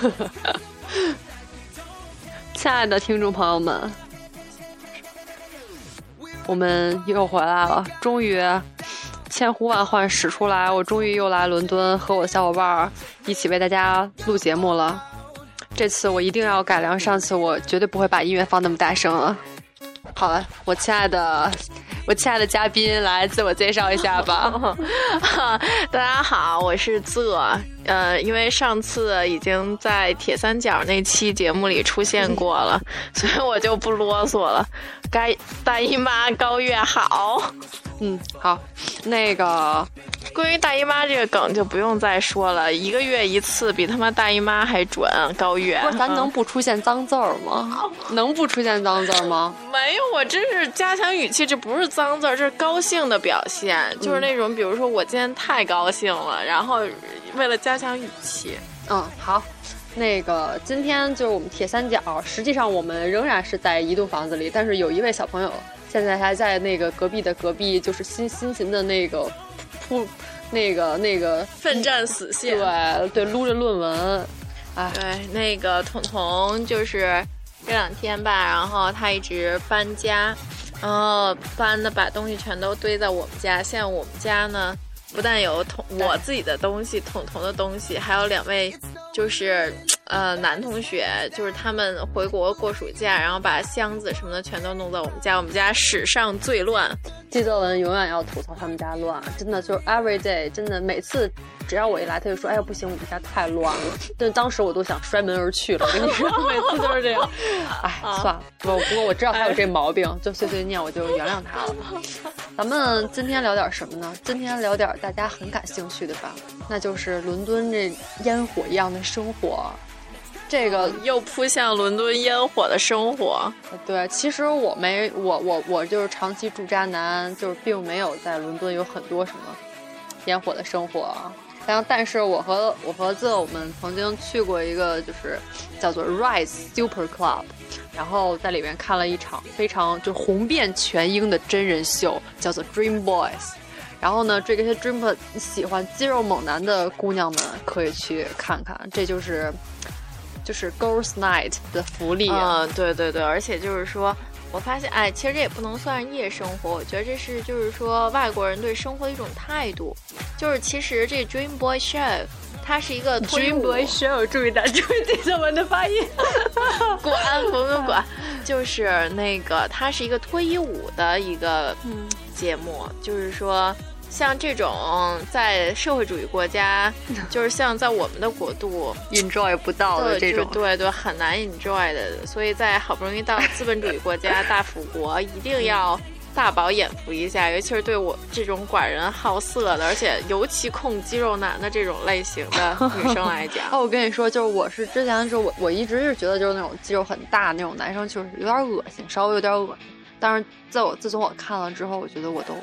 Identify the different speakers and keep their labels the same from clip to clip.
Speaker 1: 亲爱的听众朋友们，我们又回来了，终于千呼万唤始出来，我终于又来伦敦和我小伙伴儿一起为大家录节目了。这次我一定要改良上次，我绝对不会把音乐放那么大声了。好了，我亲爱的，我亲爱的嘉宾，来自我介绍一下吧。
Speaker 2: 大家好，我是泽。呃，因为上次已经在铁三角那期节目里出现过了，所以我就不啰嗦了。该大姨妈高月好。
Speaker 1: 嗯，好，那个
Speaker 2: 关于大姨妈这个梗就不用再说了，一个月一次比他妈大姨妈还准。高月，
Speaker 1: 不是咱能不出现脏字儿吗？能不出现脏字儿吗？
Speaker 2: 没有，我真是加强语气，这不是脏字儿，这是高兴的表现，就是那种，比如说我今天太高兴了，然后为了加强语气，
Speaker 1: 嗯，好，那个今天就是我们铁三角，实际上我们仍然是在一栋房子里，但是有一位小朋友。现在还在那个隔壁的隔壁，就是辛辛勤的那个铺，那个那个
Speaker 2: 奋战死线，
Speaker 1: 对对，撸着论文，哎，
Speaker 2: 对，那个彤彤就是这两天吧，然后他一直搬家，然后搬的把东西全都堆在我们家。现在我们家呢，不但有彤我自己的东西，彤彤的东西，还有两位就是。呃，男同学就是他们回国过暑假，然后把箱子什么的全都弄到我们家。我们家史上最乱，
Speaker 1: 季泽文永远要吐槽他们家乱，真的就是 every day，真的每次只要我一来，他就说：“哎呀，不行，我们家太乱了。”但当时我都想摔门而去了。我跟你说，每次都是这样。哎，算了，不不过我知道他有这毛病，就碎碎念，我就原谅他了。咱们今天聊点什么呢？今天聊点大家很感兴趣的吧，那就是伦敦这烟火一样的生活。这个
Speaker 2: 又扑向伦敦烟火的生活。
Speaker 1: 对，其实我没我我我就是长期住渣男，就是并没有在伦敦有很多什么烟火的生活。然后，但是我和我和自我们曾经去过一个就是叫做 Rise Super Club，然后在里面看了一场非常就红遍全英的真人秀，叫做 Dream Boys。然后呢，这些 Dream 喜欢肌肉猛男的姑娘们可以去看看，这就是。就是 Girls Night 的福利
Speaker 2: 嗯，对对对，而且就是说，我发现，哎，其实这也不能算夜生活，我觉得这是就是说外国人对生活的一种态度。就是其实这 Dream Boy Show 它是一个
Speaker 1: Dream Boy Show，注意点 注意记者们的发音，
Speaker 2: 管滚滚滚，就是那个它是一个脱衣舞的一个节目，就是说。像这种在社会主义国家，就是像在我们的国度
Speaker 1: enjoy 不到的这种，
Speaker 2: 对对，很难 enjoy 的。所以在好不容易到 资本主义国家大富国，一定要大饱眼福一下。尤其是对我这种寡人好色的，而且尤其控肌肉男的这种类型的 女生来讲。
Speaker 1: 哦，我跟你说，就是我是之前的时候我我一直是觉得就是那种肌肉很大那种男生，就是有点恶心，稍微有点恶心。但是在我自从我看了之后，我觉得我都。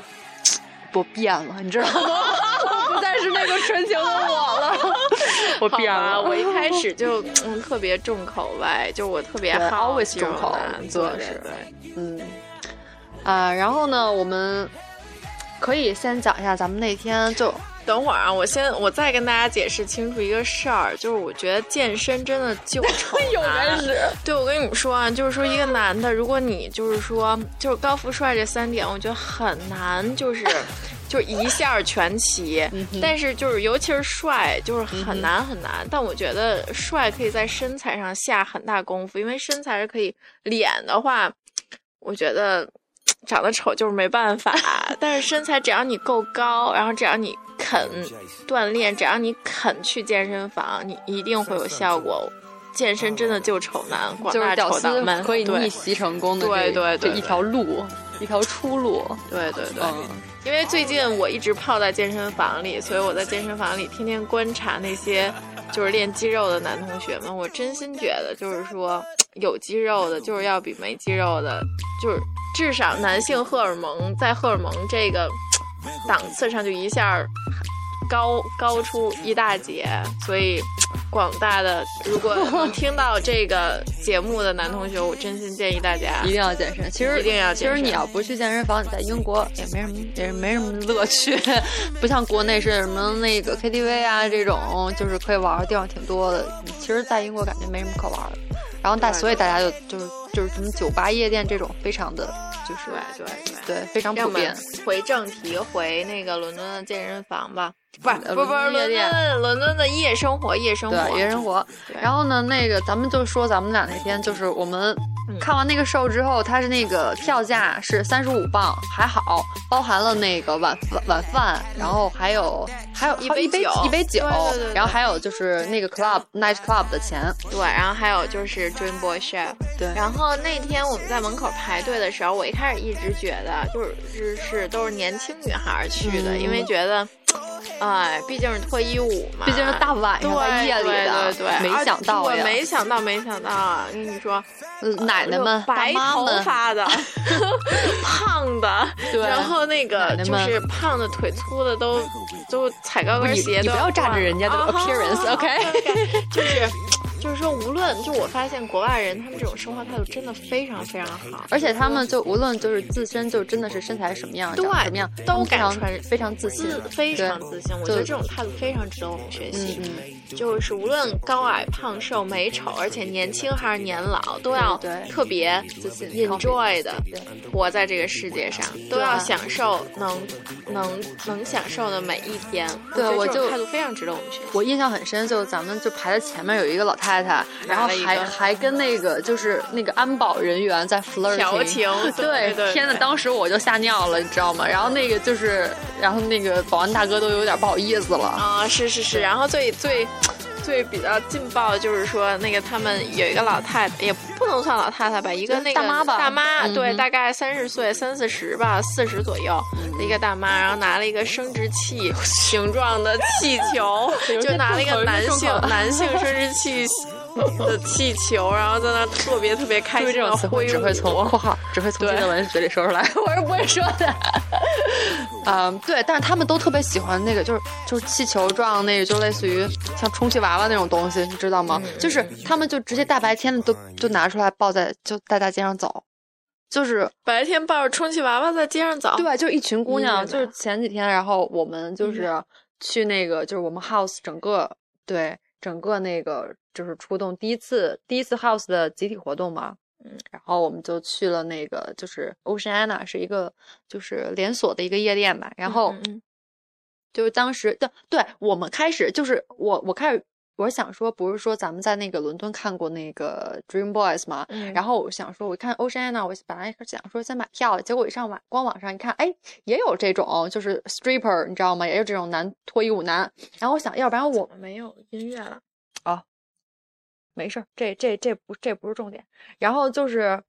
Speaker 1: 我变了，你知道吗？我 不再是那个纯情的我了。我变了。
Speaker 2: 我一开始 就嗯特别重口味，就我特别好
Speaker 1: always 重口，
Speaker 2: 对
Speaker 1: 是，嗯啊，然后呢，我们可以先讲一下咱们那天就。
Speaker 2: 等会儿啊，我先我再跟大家解释清楚一个事儿，就是我觉得健身真的就丑
Speaker 1: 男。
Speaker 2: 对，我跟你们说啊，就是说一个男的，如果你就是说就是高富帅这三点，我觉得很难，就是 就一下全齐。但是就是尤其是帅，就是很难很难。但我觉得帅可以在身材上下很大功夫，因为身材是可以。脸的话，我觉得长得丑就是没办法。但是身材只要你够高，然后只要你。肯锻炼，只要你肯去健身房，你一定会有效果。健身真的救丑男，
Speaker 1: 就是屌丝可以逆
Speaker 2: 袭
Speaker 1: 成功的，
Speaker 2: 对对对，
Speaker 1: 一条路，一条出路。
Speaker 2: 对对对，因为最近我一直泡在健身房里，所以我在健身房里天天观察那些就是练肌肉的男同学们。我真心觉得，就是说有肌肉的，就是要比没肌肉的，就是至少男性荷尔蒙在荷尔蒙这个。档次上就一下高高出一大截，所以广大的，如果能听到这个节目的男同学，我真心建议大家
Speaker 1: 一定要健身。其实
Speaker 2: 一定要
Speaker 1: 其实你要不去健身房，你在英国也没什么，也没什么乐趣，不像国内是什么那个 KTV 啊这种，就是可以玩的地方挺多的。其实，在英国感觉没什么可玩的。然后大，所以大家就就是就是什么酒吧、夜店这种，非常的就是
Speaker 2: 对对
Speaker 1: 对，非常普遍。
Speaker 2: 回正题，回那个伦敦的健身房吧，不是不不是
Speaker 1: 伦
Speaker 2: 敦伦敦的夜生活，夜生活，
Speaker 1: 夜生活。然后呢，那个咱们就说咱们俩那天就是我们。看完那个 show 之后，它是那个票价是三十五磅，还好，包含了那个晚晚饭，然后还有还有
Speaker 2: 一杯
Speaker 1: 酒。一杯酒，然后还有就是那个 club night club 的钱，
Speaker 2: 对，然后还有就是 dream boy chef，
Speaker 1: 对，
Speaker 2: 然后那天我们在门口排队的时候，我一开始一直觉得就是是都是年轻女孩去的，因为觉得。哎，毕竟是脱衣舞嘛，
Speaker 1: 毕竟是大晚上的夜里
Speaker 2: 的，对对
Speaker 1: 对，没想到
Speaker 2: 我，没想到，没想到啊！跟你说，
Speaker 1: 奶奶们、
Speaker 2: 白头发的、胖的，
Speaker 1: 对，
Speaker 2: 然后那个就是胖的、腿粗的都都踩高跟鞋，
Speaker 1: 你不要炸着人家的 appearance，OK？
Speaker 2: 就是。就是说，无论就我发现国外人，他们这种生活态度真的非常非常好，
Speaker 1: 而且他们就无论就是自身就真的是身材什么样，
Speaker 2: 对
Speaker 1: 怎么样
Speaker 2: 都敢
Speaker 1: 穿，非常自信，
Speaker 2: 非常自信。我觉得这种态度非常值得我们学习。就是无论高矮胖瘦美丑，而且年轻还是年老，都要特别
Speaker 1: 自信
Speaker 2: ，enjoy 的活在这个世界上，都要享受能能能享受的每一天。
Speaker 1: 对，我就
Speaker 2: 态度非常值得我们学习。
Speaker 1: 我印象很深，就咱们就排在前面有一个老太。太太，然后还还跟那个就是那个安保人员在 flirting，
Speaker 2: 调情，
Speaker 1: 对，天呐，当时我就吓尿了，你知道吗？然后那个就是，然后那个保安大哥都有点不好意思了
Speaker 2: 啊，是是是，然后最最。最比较劲爆的就是说，那个他们有一个老太太，也不能算老太太吧，一个那个
Speaker 1: 大妈吧，
Speaker 2: 大妈，对，大概三十岁，三四十吧，四十左右的一个大妈，然后拿了一个生殖器形状的气球，就拿了一个男性 男性生殖器。的气球，然后在那特别特别开心的挥
Speaker 1: 只会从括号只会从金德文嘴里说出来，我是不会说的。嗯，对，但是他们都特别喜欢那个，就是就是气球状那个，就类似于像充气娃娃那种东西，你知道吗？就是他们就直接大白天的都就拿出来抱在就在大街上走，就是
Speaker 2: 白天抱着充气娃娃在街上走。
Speaker 1: 对，就一群姑娘，就是前几天，然后我们就是去那个，就是我们 house 整个对。整个那个就是出动第一次第一次 house 的集体活动嘛，嗯，然后我们就去了那个就是 Oceana 是一个就是连锁的一个夜店吧，然后就是当时对对我们开始就是我我开始我想说不是说咱们在那个伦敦看过那个 Dream Boys 嘛，然后我想说我看 Oceana 我本来想说先买票，结果一上网官网上一看，哎，也有这种就是 stripper 你知道吗？也有这种男脱衣舞男，然后我想要不然我
Speaker 2: 们没有音乐了。
Speaker 1: 啊，没事儿，这这这不这不是重点。然后就是，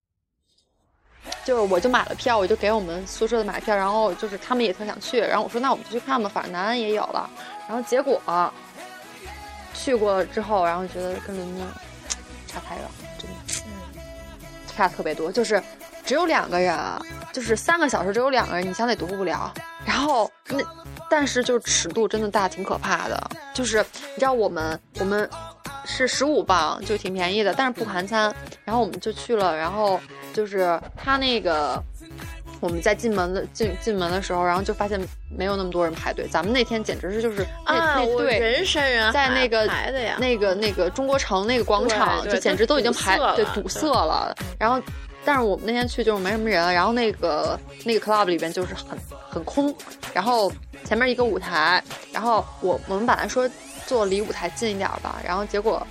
Speaker 1: 就是我就买了票，我就给我们宿舍的买票。然后就是他们也特想去，然后我说那我们就去看吧，反正南安也有了。然后结果去过之后，然后觉得跟伦敦 差太远，真的，差特别多。就是只有两个人，就是三个小时只有两个人，你想得多无聊。然后那。但是就是尺度真的大，挺可怕的。就是你知道我们我们是十五磅，就挺便宜的，但是不含餐。然后我们就去了，然后就是他那个我们在进门的进进门的时候，然后就发现没有那么多人排队。咱们那天简直是就是那那队
Speaker 2: 人山人海
Speaker 1: 在那个
Speaker 2: 排的呀，
Speaker 1: 那个那个中国城那个广场就简直都已经排对堵塞了。然后。但是我们那天去就是没什么人，然后那个那个 club 里边就是很很空，然后前面一个舞台，然后我我们本来说坐离舞台近一点吧，然后结果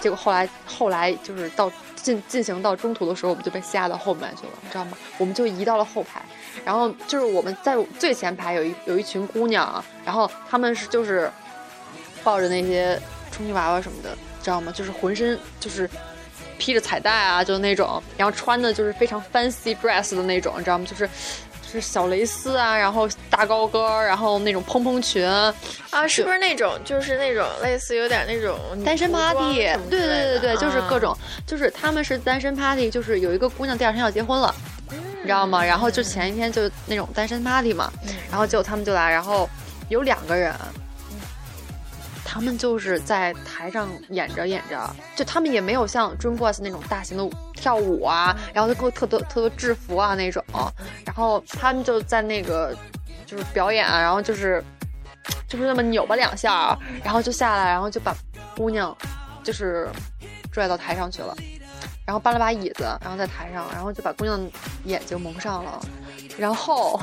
Speaker 1: 结果后来后来就是到进进行到中途的时候，我们就被吓到后面去了，你知道吗？我们就移到了后排，然后就是我们在最前排有一有一群姑娘，然后她们是就是抱着那些充气娃娃什么的，知道吗？就是浑身就是。披着彩带啊，就那种，然后穿的就是非常 fancy dress 的那种，你知道吗？就是就是小蕾丝啊，然后大高跟，然后那种蓬蓬裙啊，
Speaker 2: 是不是那种就是那种类似有点那种
Speaker 1: 单身 party？对对对对，就是各种，就是他们是单身 party，就是有一个姑娘第二天要结婚了，你知道吗？然后就前一天就那种单身 party 嘛，然后结果他们就来，然后有两个人。他们就是在台上演着演着，就他们也没有像 Dream Boys 那种大型的跳舞啊，然后就特多特多制服啊那种，然后他们就在那个就是表演，然后就是就是那么扭吧两下，然后就下来，然后就把姑娘就是拽到台上去了，然后搬了把椅子，然后在台上，然后就把姑娘眼睛蒙上了，然后。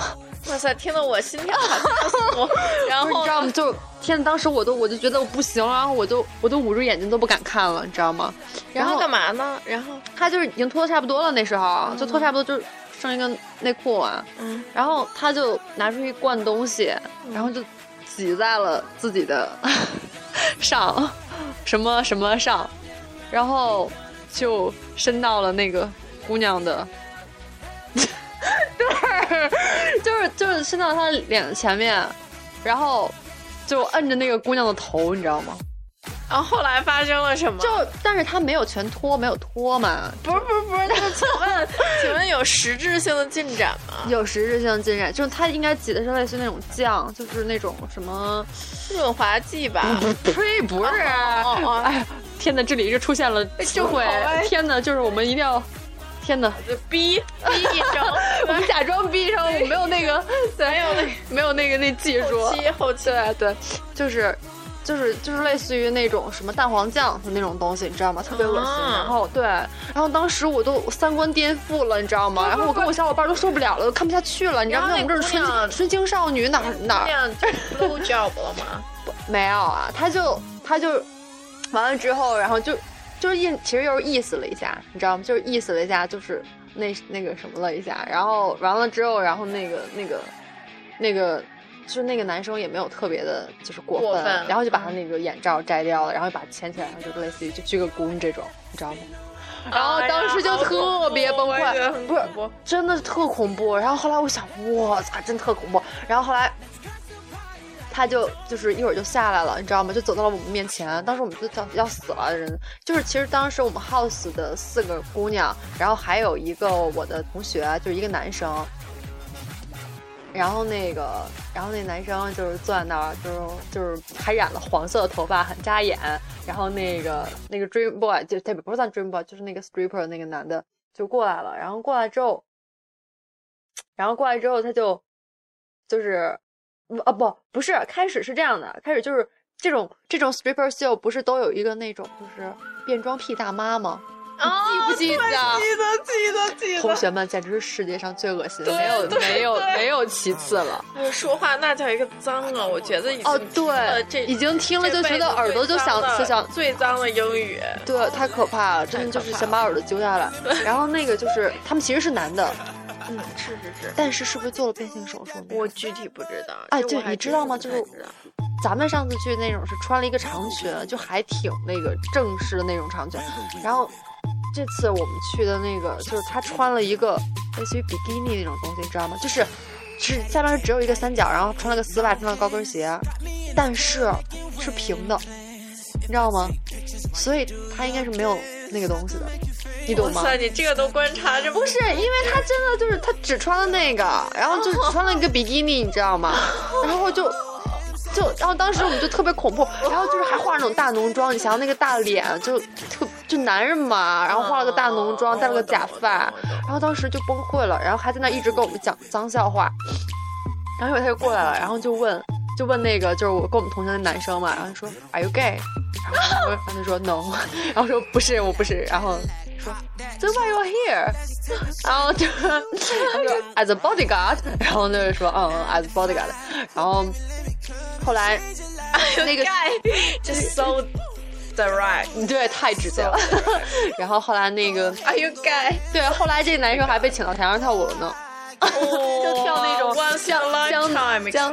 Speaker 2: 哇塞，听得我心跳好加速，然后
Speaker 1: 你知道吗？就天，当时我都我就觉得我不行了，然后我就我都捂住眼睛都不敢看了，你知道吗？
Speaker 2: 然后干嘛呢？然后
Speaker 1: 他就是已经脱的差不多了，那时候就脱差不多，就剩一个内裤啊。嗯。然后他就拿出一罐东西，然后就挤在了自己的 上，什么什么上，然后就伸到了那个姑娘的。对，就是就是伸到他脸前面，然后就摁着那个姑娘的头，你知道吗？
Speaker 2: 然后后来发生了什么？
Speaker 1: 就但是他没有全脱，没有脱嘛？
Speaker 2: 不是不是不是，那请问请问有实质性的进展吗？
Speaker 1: 有实质性的进展，就是他应该挤的是类似那种酱，就是那种什么
Speaker 2: 润滑剂吧？
Speaker 1: 呸，不是！哎，天哪，这里就出现了智慧！天哪，就是我们一定要。天哪！
Speaker 2: 就逼逼一声，
Speaker 1: 我们假装逼一声，我没有那个，
Speaker 2: 没有那
Speaker 1: 没有那个那技术。
Speaker 2: 后期后期
Speaker 1: 对对，就是就是就是类似于那种什么蛋黄酱的那种东西，你知道吗？特别恶心。然后对，然后当时我都三观颠覆了，你知道吗？然后我跟我小伙伴都受不了了，都看不下去了。你知道吗？我们这是纯纯情少女，哪哪
Speaker 2: 就 low job 了吗？
Speaker 1: 没有啊，他就他就完了之后，然后就。就是意，其实又是意思了一下，你知道吗？就是意思了一下，就是那那个什么了一下，然后完了之后，然后那个那个那个，就是那个男生也没有特别的，就是过分，然后就把他那个眼罩摘掉了，然后把牵起来，就类似于就鞠个躬这种，你知道吗？然后当时就特别崩溃，不是，真的是特恐怖。然后后来我想，我操，真特恐怖。然后后来。他就就是一会儿就下来了，你知道吗？就走到了我们面前。当时我们就叫要死了人，就是其实当时我们 house 的四个姑娘，然后还有一个我的同学，就是一个男生。然后那个，然后那男生就是坐在那儿，就是就是还染了黄色的头发，很扎眼。然后那个那个 dream boy 就他不是算 dream boy，就是那个 stripper 那个男的就过来了。然后过来之后，然后过来之后他就就是。啊不不是，开始是这样的，开始就是这种这种 stripper show 不是都有一个那种就是变装癖大妈吗？记不记得？记
Speaker 2: 得记得记得。
Speaker 1: 同学们简直是世界上最恶心的，没有没有没有其次了。
Speaker 2: 说话那叫一个脏啊！我觉得已经
Speaker 1: 哦对，这已经听了就觉得耳朵就想就想
Speaker 2: 最脏的英语。
Speaker 1: 对，太可怕了，真的就是想把耳朵揪下来。然后那个就是他们其实是男的。
Speaker 2: 嗯，是是是，
Speaker 1: 但是是不是做了变性手术？
Speaker 2: 我具体不知道。
Speaker 1: 哎，对，你
Speaker 2: 知
Speaker 1: 道吗？就是咱们上次去那种是穿了一个长裙，就还挺那个正式的那种长裙。然后这次我们去的那个，就是他穿了一个类似于比基尼那种东西，你知道吗？就是是下面只有一个三角，然后穿了个丝袜，穿了高跟鞋，但是是平的，你知道吗？所以他应该是没有那个东西的。你懂吗？
Speaker 2: 你这个都观察着，
Speaker 1: 不是因为他真的就是他只穿了那个，然后就只穿了一个比基尼，你知道吗？然后就就然后当时我们就特别恐怖，然后就是还化那种大浓妆，你想想那个大脸就特就男人嘛，然后化了个大浓妆，戴了个假发，然后当时就崩溃了，然后还在那一直跟我们讲脏笑话，然后一会儿他就过来了，然后就问就问那个就是我跟我们同学的男生嘛，然后说 Are you gay？然后他说 No，然后说不是我不是，然后。说，So why you here？然后就他说 as a bodyguard，然后那就说嗯 as bodyguard，然后后来 那个
Speaker 2: just so direct，
Speaker 1: 对，太直接了。然后后来那个
Speaker 2: Are you gay？
Speaker 1: 对，后来这男生还被请到台上跳舞了呢，就跳那种江江江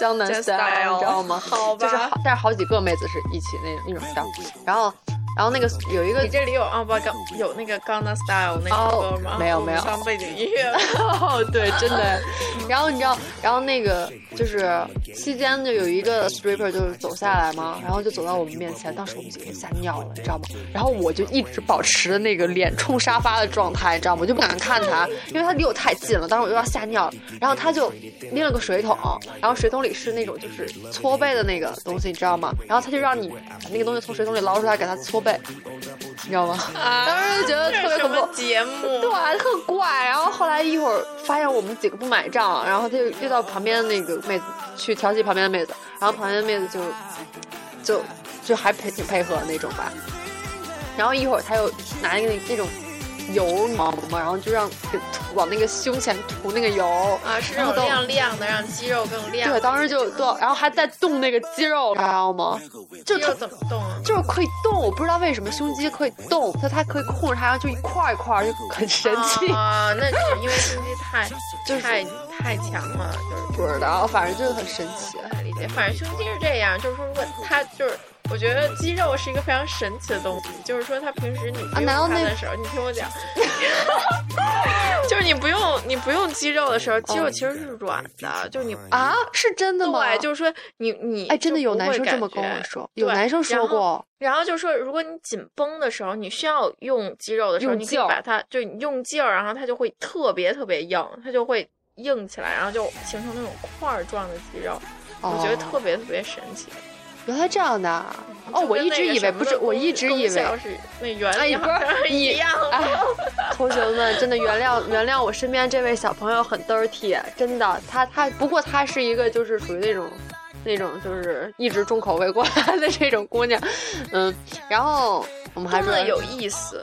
Speaker 1: 江南 style，你知道吗？
Speaker 2: 好
Speaker 1: 吧，就是好，但是好几个妹子是一起那种那种跳，然后。然后那个有一个
Speaker 2: 你这里有啊不刚有那个《Gangnam Style》那个歌吗？
Speaker 1: 没有没有
Speaker 2: 上背景音乐了。
Speaker 1: 哦，对，真的。然后你知道，然后那个就是期间就有一个 stripper 就是走下来嘛，然后就走到我们面前，当时我们几个吓尿了，你知道吗？然后我就一直保持那个脸冲沙发的状态，你知道吗？我就不敢看他，因为他离我太近了，当时我又要吓尿了。然后他就拎了个水桶，然后水桶里是那种就是搓背的那个东西，你知道吗？然后他就让你把那个东西从水桶里捞出来给他搓背，你知道吗？当时就觉得特别恐怖
Speaker 2: 么。节目？
Speaker 1: 对，特怪。然后后来一会儿发现我们几个不买账，然后他就遇到旁边那个妹子去调戏旁边的妹子，然后旁边的妹子就就就还配挺配合的那种吧。然后一会儿他又拿一个那那种油，你知道吗？然后就让给涂往那个胸前涂那个油
Speaker 2: 啊，是那种亮亮的，让肌肉更亮。
Speaker 1: 对，当时就对，然后还在动那个肌肉，你知道吗？就
Speaker 2: 肌怎么动啊？
Speaker 1: 就是可以动，我不知道为什么胸肌可以动，它它可以控制它，就一块儿一块儿，就很神奇。
Speaker 2: 啊，那是因为胸肌太
Speaker 1: 就是
Speaker 2: 太太强了，就是
Speaker 1: 不知道，反正就是很神奇。
Speaker 2: 理解。反正胸肌是这样，就是说，如果它就是，我觉得肌肉是一个非常神奇的东西，就是说，它平时你不用它的时候，你听我讲，就是你不用你不用肌肉的时候，肌肉其实是软的，就是你
Speaker 1: 啊，是真的吗？
Speaker 2: 对，就是说你你
Speaker 1: 哎，真的有男生这么跟我说，有
Speaker 2: 对
Speaker 1: 男生说过，
Speaker 2: 然后就说，如果你紧绷的时候，你需要用肌肉的时候，你可以把它就你用劲儿，然后它就会特别特别硬，它就会硬起来，然后就形成那种块儿状的肌肉，我觉得
Speaker 1: 哦
Speaker 2: 特别特别神奇。
Speaker 1: 原来这样的啊。哦，我一直以为不是，我一直以为
Speaker 2: 是那原理
Speaker 1: 哎不是
Speaker 2: 好像是
Speaker 1: 你
Speaker 2: 一样。
Speaker 1: 哎，同学们，真的原谅原谅我身边这位小朋友很 dirty，真的，他他不过他是一个就是属于那种那种就是一直重口味过来的这种姑娘，嗯，然后我们还说
Speaker 2: 有意思，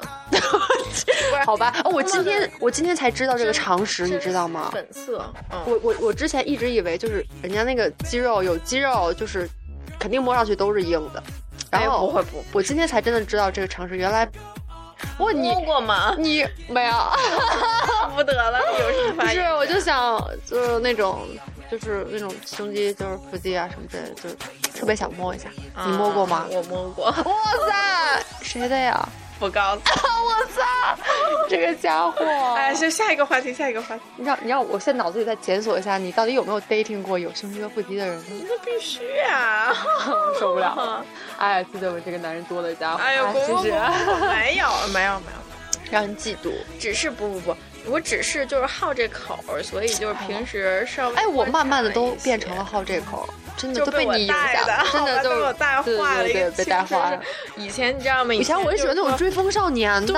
Speaker 1: 好吧，哦，我今天我今天才知道这个常识，你知道吗？
Speaker 2: 粉色，嗯，
Speaker 1: 我我我之前一直以为就是人家那个肌肉有肌肉，就是肯定摸上去都是硬的，然
Speaker 2: 哎
Speaker 1: 后
Speaker 2: 不会不
Speaker 1: 我今天才真的知道这个常识，原来我你
Speaker 2: 摸过吗？
Speaker 1: 你没有，
Speaker 2: 不得了，你有什么
Speaker 1: 不是？我就想就是那种就是那种胸肌就是腹肌啊什么之类的，就特别想摸一下，你摸过吗
Speaker 2: 啊？我摸过，
Speaker 1: 哇塞，谁的呀？
Speaker 2: 不告诉。
Speaker 1: 我操，这个家伙！
Speaker 2: 哎，就下一个话题，下一个话题。
Speaker 1: 你让你让我现在脑子里再检索一下，你到底有没有 dating 过有胸肌和腹肌的人呢？
Speaker 2: 那必须啊！
Speaker 1: 受不了了。哎，记得我这个男人多的家伙，
Speaker 2: 哎呦，不不不，
Speaker 1: 是不是？
Speaker 2: 没有没有没有，
Speaker 1: 让人嫉妒。
Speaker 2: 只是不不不，我只是就是好这口，所以就是平时稍微
Speaker 1: 哎，我慢慢的都变成了好这口，真的
Speaker 2: 就被
Speaker 1: 你影响
Speaker 2: 带的，，
Speaker 1: 真的 就
Speaker 2: 被我带坏了
Speaker 1: 对对对，被带坏了。
Speaker 2: 以前你知道吗？以
Speaker 1: 以前我是喜欢那种追风少年的，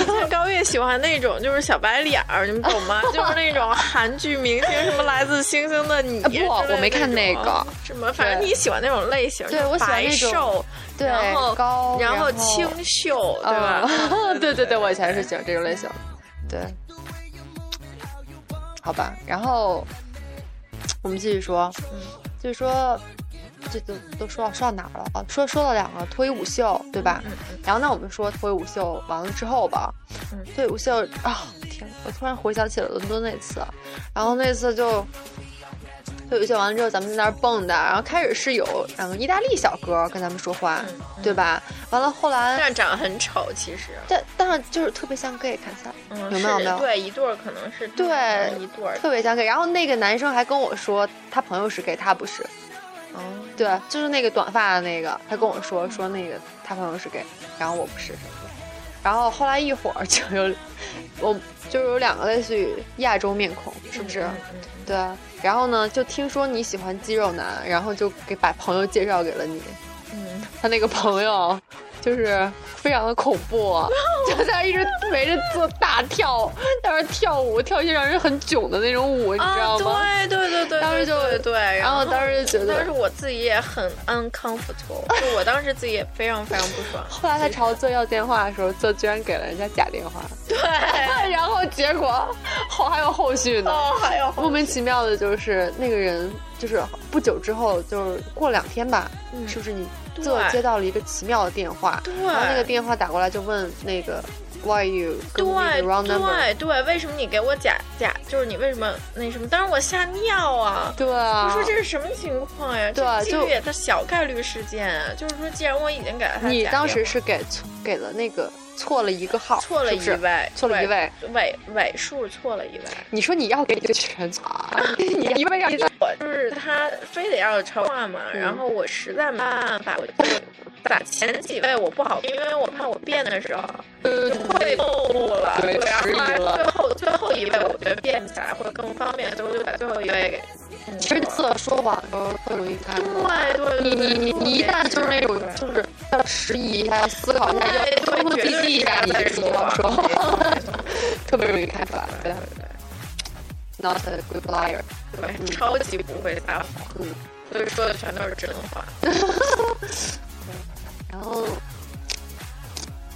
Speaker 2: 以前高月喜欢那种就是小白脸儿，你们懂吗？就是那种韩剧明星，什么来自星星的你
Speaker 1: 啊不我没看那个
Speaker 2: 什么，反正你喜欢那种类型，
Speaker 1: 对我喜欢
Speaker 2: 白
Speaker 1: 那种
Speaker 2: 瘦，
Speaker 1: 对
Speaker 2: 然后
Speaker 1: 高
Speaker 2: 然后清秀，对吧？
Speaker 1: 嗯 对对对，我以前是喜欢这种类型，对。好吧，然后我们继续说，
Speaker 2: 嗯
Speaker 1: 就是说，这都都说到说到哪儿了啊？说说到两个脱衣舞秀，对吧？
Speaker 2: 嗯嗯
Speaker 1: 然后那我们说脱衣舞秀完了之后吧，
Speaker 2: 嗯
Speaker 1: 脱衣舞秀啊，天，我突然回想起了伦敦那次，然后那次就脱衣舞秀完了之后，咱们在那儿蹦的，然后开始是有两个意大利小哥跟咱们说话，
Speaker 2: 嗯嗯
Speaker 1: 对吧？完了后来，
Speaker 2: 但长得很丑，其实，
Speaker 1: 但但是就是特别像 gay，看起来
Speaker 2: 嗯，
Speaker 1: 有没有没有
Speaker 2: 对，一对儿可能是
Speaker 1: 对
Speaker 2: 一对儿，
Speaker 1: 特别像 gay。然后那个男生还跟我说，他朋友是 gay，他不是。
Speaker 2: 哦，
Speaker 1: 对，就是那个短发的那个，他跟我说说那个他朋友是 gay，然后我不是什么的。然后后来一会儿就有，我就有两个类似于亚洲面孔，是不是？
Speaker 2: 嗯嗯
Speaker 1: 对。然后呢，就听说你喜欢肌肉男，然后就给把朋友介绍给了你。
Speaker 2: 嗯，
Speaker 1: 他那个朋友就是非常的恐怖，就在一直围着做大跳，在那儿跳舞，跳一些让人很囧的那种舞，你知道吗？
Speaker 2: 啊，对对对对，
Speaker 1: 当时就
Speaker 2: 对对，
Speaker 1: 然后当时就觉得
Speaker 2: 当时我自己也很 uncomfortable，就我当时自己也非常非常不爽。
Speaker 1: 后来他朝做要电话的时候，泽居然给了人家假电话，
Speaker 2: 对，
Speaker 1: 然后结果后还有后续呢。
Speaker 2: 哦，还有
Speaker 1: 莫名其妙的，就是那个人，就是不久之后，就是过两天吧，
Speaker 2: 嗯
Speaker 1: 是不是你自我接到了一个奇妙的电话，
Speaker 2: 对，
Speaker 1: 然后那个电话打过来就问那个 Why you
Speaker 2: 对
Speaker 1: give me wrong number？
Speaker 2: 对对，为什么你给我假假？就是你为什么那什么？当时我吓尿啊！
Speaker 1: 对啊，
Speaker 2: 我说这是什么情况呀？
Speaker 1: 对啊就
Speaker 2: 这几率也是小概率事件啊。就是说，既然我已经给了他，
Speaker 1: 你当时是给错给了那个错了一个号，
Speaker 2: 错了一位，
Speaker 1: 错了一位，
Speaker 2: 尾尾数错了一位。
Speaker 1: 你说你要给你个全错，你一位要一
Speaker 2: 我就是他非得要超话嘛，
Speaker 1: 嗯。
Speaker 2: 然后我实在没办法，我就打前几位我不好，因为我怕我变的时候
Speaker 1: 呃
Speaker 2: 就会暴露了，
Speaker 1: 对
Speaker 2: 然后
Speaker 1: 迟疑了。
Speaker 2: 最后最后一位我觉得变起来会更方便，所以我就把最后一位
Speaker 1: 其实色说谎的时候特容易看出来。
Speaker 2: 对对
Speaker 1: 你
Speaker 2: 对，
Speaker 1: 你你你一旦就是那种就是要迟疑一下，要思考一下，要
Speaker 2: 对
Speaker 1: 疯疯
Speaker 2: 对
Speaker 1: 逼逼一下，你
Speaker 2: 绝对
Speaker 1: 就是不要说 特别容易看出来。对，not a good liar。
Speaker 2: 对，超级不会撒谎，
Speaker 1: 嗯，
Speaker 2: 所以说的全都是真话。
Speaker 1: 然后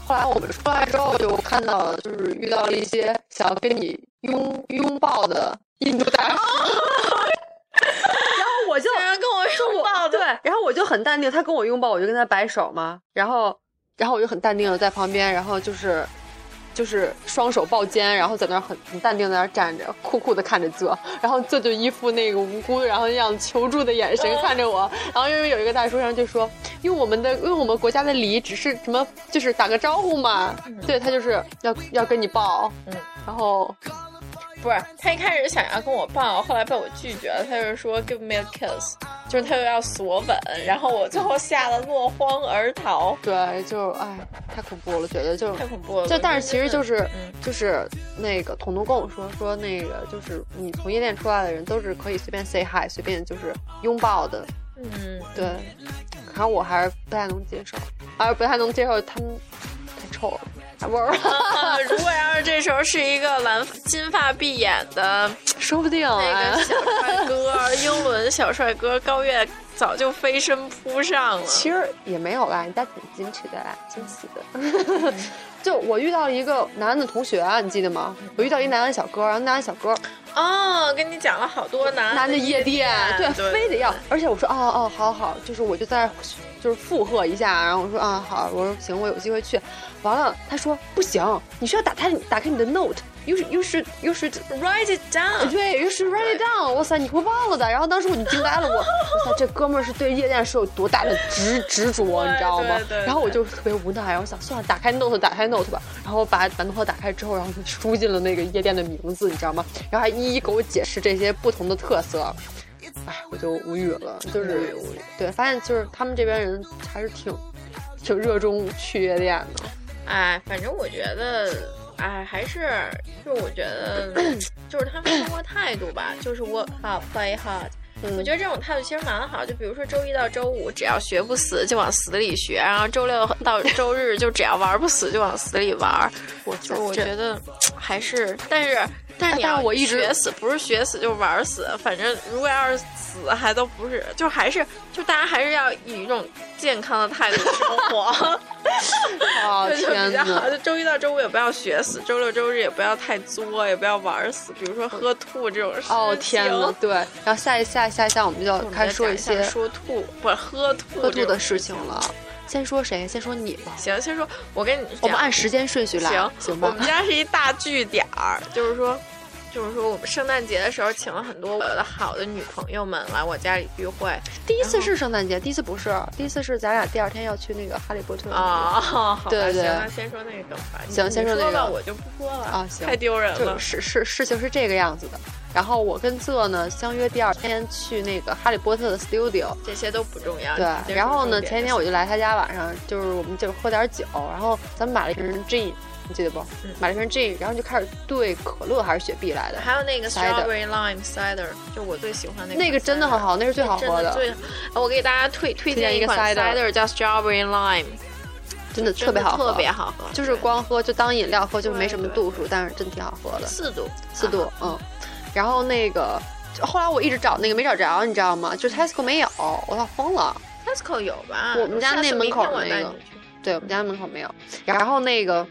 Speaker 1: 后来我们出来之后，就看到了就是遇到了一些想要跟你拥拥抱的印度大叔，然后我就
Speaker 2: 竟然跟我拥抱
Speaker 1: 对，，然后我就很淡定，他跟我拥抱，我就跟他摆手嘛，然后然后我就很淡定的在旁边，然后就是。就是双手抱肩，然后在那儿很很淡定在那儿站着，酷酷的看着泽，然后泽就一副那个无辜然后那样求助的眼神看着我，然后因为有一个大叔然后就说，用我们的用我们国家的礼仪只是什么，就是打个招呼嘛，对他就是要要跟你抱，
Speaker 2: 嗯，
Speaker 1: 然后
Speaker 2: 不是他一开始想要跟我抱，后来被我拒绝了。他就是说 give me a kiss，就是他又要索吻，然后我最后吓得落荒而逃，
Speaker 1: 对，就哎太恐怖了，觉得就
Speaker 2: 太恐怖了。
Speaker 1: 就但是其实就是、
Speaker 2: 嗯
Speaker 1: 就是那个彤彤跟我说说那个就是你从夜店出来的人都是可以随便 say hi 随便就是拥抱的，
Speaker 2: 嗯，
Speaker 1: 对，然后我还是不太能接受，还是不太能接受他们太臭了，啥味儿？
Speaker 2: 啊，如果要是这时候是一个蓝金发碧眼的
Speaker 1: 说不定
Speaker 2: 那
Speaker 1: 哎
Speaker 2: 个小帅哥，英伦小帅哥高月早就飞身扑上了。
Speaker 1: 其实也没有啦，人家挺矜持的啦，惊喜的。就我遇到一个男的同学啊，你记得吗？我遇到一男的小哥，然后男的小哥
Speaker 2: 哦，跟你讲了好多男
Speaker 1: 男的夜店，
Speaker 2: 对，
Speaker 1: 对，非得要。而且我说哦哦，好好，就是我就在就是附和一下，然后我说啊好，我说行，我有机会去。完了，他说不行，你需要打开打开你的 note。You should, you should, you should,
Speaker 2: write it down。
Speaker 1: 对，you should write it down。哇塞，你会忘了的。然后当时我就惊呆了，我，哇塞，这哥们儿是对夜店是有多大的执执着，你知道吗然后我就特别无奈，然后想算了，打开 note，打开 note 吧。然后把把 note 打开之后，然后就输进了那个夜店的名字，你知道吗？然后还一一给我解释这些不同的特色。哎，我就无语了，就是对，发现就是他们这边人还是挺挺热衷去夜店的。
Speaker 2: 哎，反正我觉得，哎，还是就是我觉得，就是他们生活态度吧，就是 work hard, play hard。
Speaker 1: 嗯
Speaker 2: 我觉得这种态度其实蛮好，就比如说周一到周五只要学不死就往死里学，然后周六到周日就只要玩不死就往死里玩。
Speaker 1: 我
Speaker 2: 就我觉得还是，但是但是
Speaker 1: 我一直
Speaker 2: 学死，不是学死就是玩死，反正如果要是死还都不是，就还是就大家还是要以一种健康的态度生活。
Speaker 1: 哦，
Speaker 2: 就
Speaker 1: 天
Speaker 2: 比较好。
Speaker 1: 哪！
Speaker 2: 就周一到周五也不要学死，周六周日也不要太作，也不要玩死，比如说喝吐这种事情。
Speaker 1: 哦天哪！对，然后下一下下一下我们就要开始说一
Speaker 2: 下
Speaker 1: 些
Speaker 2: 说吐不是喝吐
Speaker 1: 喝吐的事情了。先说谁？先说你吧。
Speaker 2: 行，先说，我跟你，
Speaker 1: 我们按时间顺序来，
Speaker 2: 行
Speaker 1: 行吧
Speaker 2: 我？们家是一大据点儿，就是说，就是说，我们圣诞节的时候请了很多我的好的女朋友们来我家里聚会
Speaker 1: 第一次是圣诞节，第一次不是，第一次是咱俩第二天要去那个哈利波特
Speaker 2: 啊。好
Speaker 1: 对对
Speaker 2: 行，那先说那个吧。
Speaker 1: 行先说那个
Speaker 2: 吧，我就不说了
Speaker 1: 啊行
Speaker 2: 太丢人了
Speaker 1: 就。是是事情是这个样子的。然后我跟泽呢相约第二天去那个哈利波特的 studio。
Speaker 2: 这些都不重要。
Speaker 1: 对然后呢，前一天我就来他家，晚上就是我们就喝点酒，然后咱们买了一瓶 gin，你记得不？
Speaker 2: 嗯
Speaker 1: 买了瓶 gin，然后就开始兑可乐还是雪碧来的。
Speaker 2: 还有那个 strawberry lime cider，就我最喜欢那个。
Speaker 1: 那个真的很好，那是最好喝
Speaker 2: 的。最，我给大家推推
Speaker 1: 荐一
Speaker 2: 款
Speaker 1: cider
Speaker 2: 叫 strawberry lime，
Speaker 1: 真的特别好喝，
Speaker 2: 特别好喝，
Speaker 1: 就是光喝就当饮料喝，就是没什么度数，但是真挺好喝的，
Speaker 2: 四度
Speaker 1: 四度，嗯。然后那个，后来我一直找那个没找着，你知道吗？就是 Tesco 没有，我要疯了。
Speaker 2: Tesco 有吧？
Speaker 1: 我们家那门口那个对我们家门口没有。然后那个，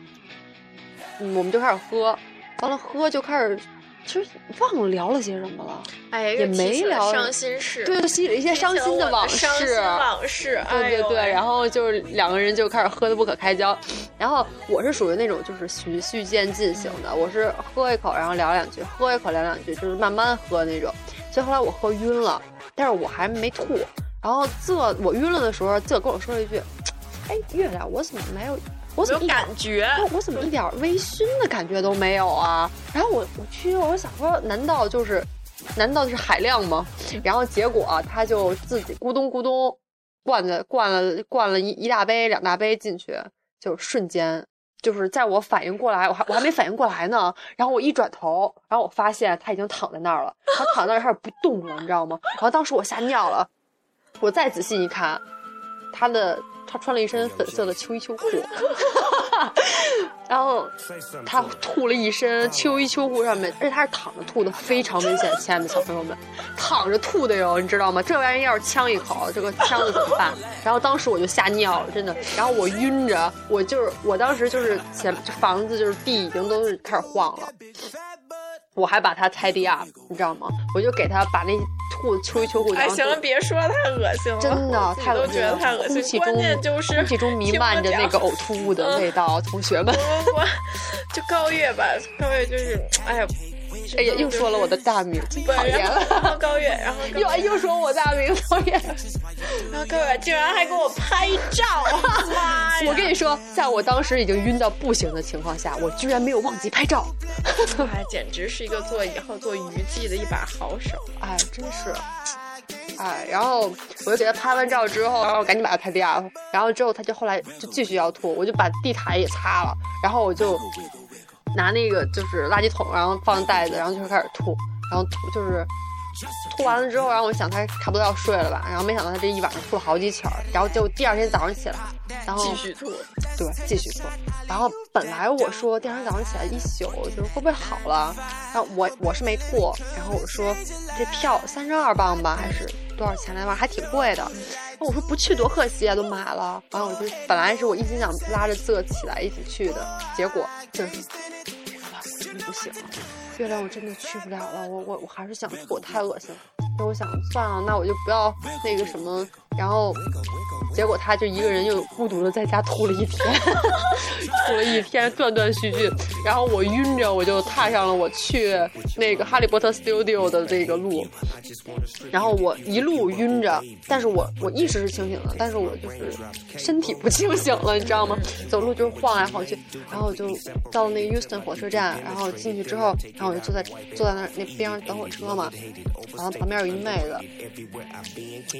Speaker 1: 嗯，我们就开始喝，完了喝就开始其实忘了聊了些什么了，
Speaker 2: 哎，
Speaker 1: 也没聊
Speaker 2: 伤心事，
Speaker 1: 对，记了一些伤心的往事，伤心
Speaker 2: 往事，
Speaker 1: 对对对，然后就是两个人就开始喝的不可开交，然后我是属于那种就是循序渐进型的，我是喝一口然后聊两句，喝一口聊两句，就是慢慢喝那种，所以后来我喝晕了，但是我还没吐，然后这我晕了的时候，这跟我说了一句，哎，月亮，我怎么没有？我怎么
Speaker 2: 感觉？
Speaker 1: 我怎么一点微醺的感觉都没有啊？然后我我去，我想说，难道就是，难道是海量吗？然后结果他就自己咕咚咕咚灌的灌了灌了一一大杯两大杯进去，就瞬间就是在我反应过来，我还我还没反应过来呢。然后我一转头，然后我发现他已经躺在那儿了，他躺在那儿开始不动了，你知道吗？然后当时我吓尿了，我再仔细一看，他的。他穿了一身粉色的秋衣秋裤，然后他吐了一身秋衣秋裤上面，而且他是躺着吐的，非常危险，亲爱的小朋友们，躺着吐的哟，你知道吗？这玩意要是呛一口，这个呛的怎么办？然后当时我就吓尿了，真的。然后我晕着，我就是我当时就是前房子就是地已经都是开始晃了。我还把它 tidy up，你知道吗？我就给他把那吐秋衣秋裤。
Speaker 2: 哎，行了，别说太恶心了，
Speaker 1: 真的太恶
Speaker 2: 心了。
Speaker 1: 空气中
Speaker 2: 就是
Speaker 1: 空气中弥漫着那个呕吐物的味道，同学们。
Speaker 2: 就高月吧，高月就是，哎呀。
Speaker 1: 哎呀，又说了我的大名，讨厌了。
Speaker 2: 高远，然后
Speaker 1: 又又说我大名，讨厌。
Speaker 2: 然后高月竟然还给我拍照，妈
Speaker 1: 呀！我跟你说，在我当时已经晕到不行的情况下，我居然没有忘记拍照。
Speaker 2: 哎，简直是一个做以后做娱记的一把好手。
Speaker 1: 哎，真是。哎，然后我就给他拍完照之后，然后赶紧把他拍掉。然后之后他就后来就继续要吐，我就把地毯也擦了，然后我就。拿那个就是垃圾桶，然后放袋子，然后就开始吐，然后吐就是吐完了之后，然后我想他差不多要睡了吧，然后没想到他这一晚上吐了好几起儿，然后就第二天早上起来，然后
Speaker 2: 继续吐，
Speaker 1: 对，继续吐，然后本来我说第二天早上起来一宿就是会不会好了，然后我我是没吐，然后我说这票三十二磅吧还是多少钱来着，还挺贵的。我说不去多可惜啊，都买了。然后我就本来是我一心想拉着泽起来一起去的，结果就是，真不行，月亮我真的去不了了。我我我还是想吐，我太恶心了。那我想算了，那我就不要那个什么。然后，结果他就一个人又孤独的在家吐了一天，吐了一天，断断续续。然后我晕着，我就踏上了我去那个哈利波特 Studio 的这个路。然后我一路晕着，但是我我意识是清醒的，但是我就是身体不清醒了，你知道吗？走路就是晃来晃去。然后我就到了那个 Houston 火车站，然后进去之后，然后我就坐在坐在那那边上等火车嘛。然后旁边有一妹子，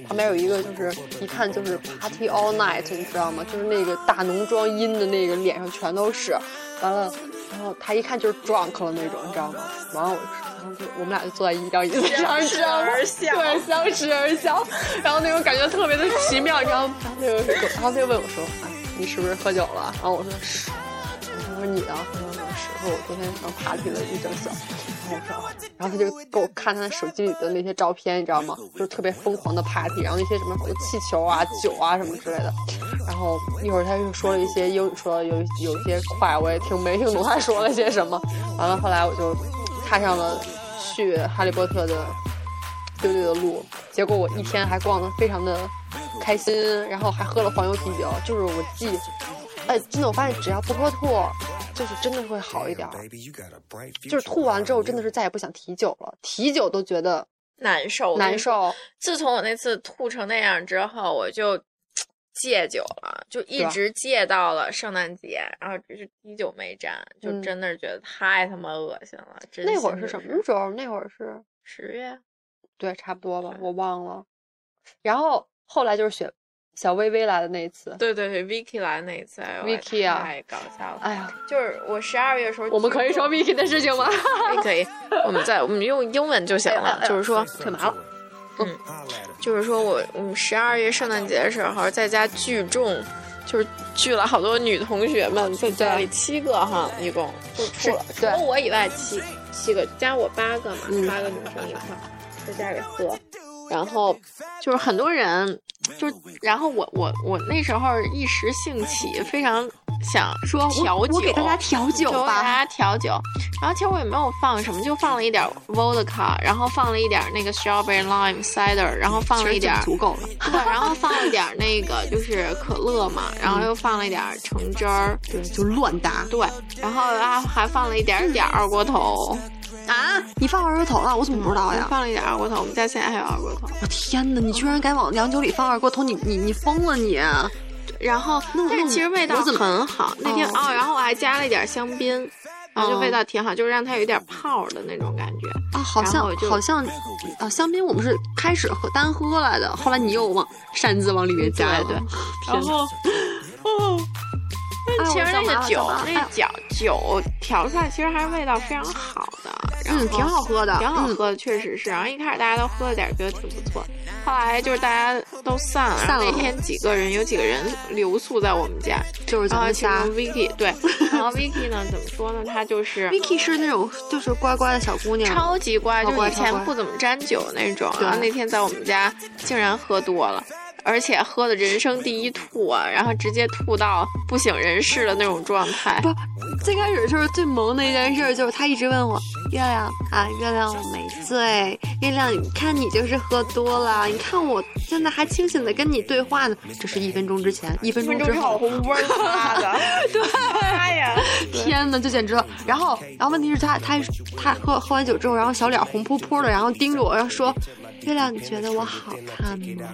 Speaker 1: 旁边有一个就是。一看就是 party all night，你知道吗？就是那个大浓妆阴的那个脸上全都是，完了，然后他一看就是 drunk 了那种，你知道吗？完了，我然后就我们俩就坐在一张椅子上，
Speaker 2: 相视而笑，
Speaker 1: 对，相视而笑，然后那种感觉特别的奇妙，你知道吗？然后那个，然后他就问我说：“哎，你是不是喝酒了？”然后我说：“是。”我说：“你呢？”：“。”：“我昨天上 party 了一整宿。”然后我说，然后他就给我看他手机里的那些照片，你知道吗？就是特别疯狂的 party，然后那些什么好多气球啊、酒啊什么之类的。然后一会儿他又说了一些英语，说有有一些快，我也听没听懂他说了些什么。完了，后来我就踏上了去哈利波特的队队的路。结果我一天还逛得非常的开心，然后还喝了黄油啤酒。就是我记，哎，真的，我发现只要不喝吐。就是真的会好一点，就是吐完之后真的是再也不想提酒了，提酒都觉得
Speaker 2: 难受
Speaker 1: 难受。
Speaker 2: 自从我那次吐成那样之后，我就 戒酒了，就一直戒到了圣诞节，然后只是滴酒没沾，就真的是觉得太他妈恶心了。
Speaker 1: 那会儿是什么时候？那会儿是
Speaker 2: 十月，
Speaker 1: 对，差不多吧，我忘了。然后后来就是选。小薇薇来的那一次，
Speaker 2: 对对对，Vicky 来的那一次
Speaker 1: ，Vicky 啊，
Speaker 2: 太搞笑了。哎呀，就是我十二月的时候，
Speaker 1: 我们可以说 Vicky 的事情吗？
Speaker 2: 可以，我们在我们用英文就行了。就是说，
Speaker 1: 腿麻了。
Speaker 2: 嗯，就是说我我们十二月圣诞节的时候在家聚众，就是聚了好多女同学们在家里，七个哈，一共就除了除了我以外七七个，加我八个嘛，八个女生一块在家里喝。然后就是很多人，就然后我我我那时候一时兴起，非常想
Speaker 1: 说
Speaker 2: 调酒，
Speaker 1: 我给大家调酒吧，
Speaker 2: 给大家调酒。然后其实我也没有放什么，就放了一点 vodka，然后放了一点那个 strawberry lime cider，然后放了一点
Speaker 1: 足够了。
Speaker 2: 对，然后放了一点那个就是可乐嘛，然后又放了一点橙汁儿，
Speaker 1: 对，就乱搭。
Speaker 2: 对，然后啊还放了一点点二锅头。
Speaker 1: 啊！你放二锅头了？我怎么不知道呀？
Speaker 2: 放了一点二锅头，我们家现在还有二锅头。
Speaker 1: 我天哪！你居然敢往洋酒里放二锅头？你你你疯了你！
Speaker 2: 然后，但是其实味道很好。那天哦，然后我还加了一点香槟，然后就味道挺好，就是让它有一点泡的那种感觉
Speaker 1: 啊。好像好像啊，香槟我们是开始喝单喝来的，后来你又往擅自往里面加。
Speaker 2: 对对，然后哦。其实那个酒，那酒酒调出来，其实还是味道非常好的，
Speaker 1: 嗯，挺好喝的，
Speaker 2: 挺好喝的，确实是。然后一开始大家都喝了点，觉得挺不错。后来就是大家都散了，那天几个人有几个人留宿在我们家，
Speaker 1: 就是咱们仨。
Speaker 2: Vicky 对，然后 Vicky 呢，怎么说呢？她就是
Speaker 1: Vicky 是那种就是乖乖的小姑娘，
Speaker 2: 超级乖，就以前不怎么沾酒那种。然后那天在我们家竟然喝多了。而且喝的人生第一吐啊，然后直接吐到不省人事的那种状态。
Speaker 1: 不，最开始就是最萌的一件事，就是他一直问我月亮啊，月亮我没醉，月亮你看你就是喝多了，你看我现在还清醒的跟你对话呢。这是一分钟之前，一分钟之后，
Speaker 2: 红波发的，
Speaker 1: 对，
Speaker 2: 妈呀，
Speaker 1: 天哪，就简直了。然后，然后问题是他，他，他喝喝完酒之后，然后小脸红扑扑的，然后盯着我，然后说，月亮你觉得我好看吗？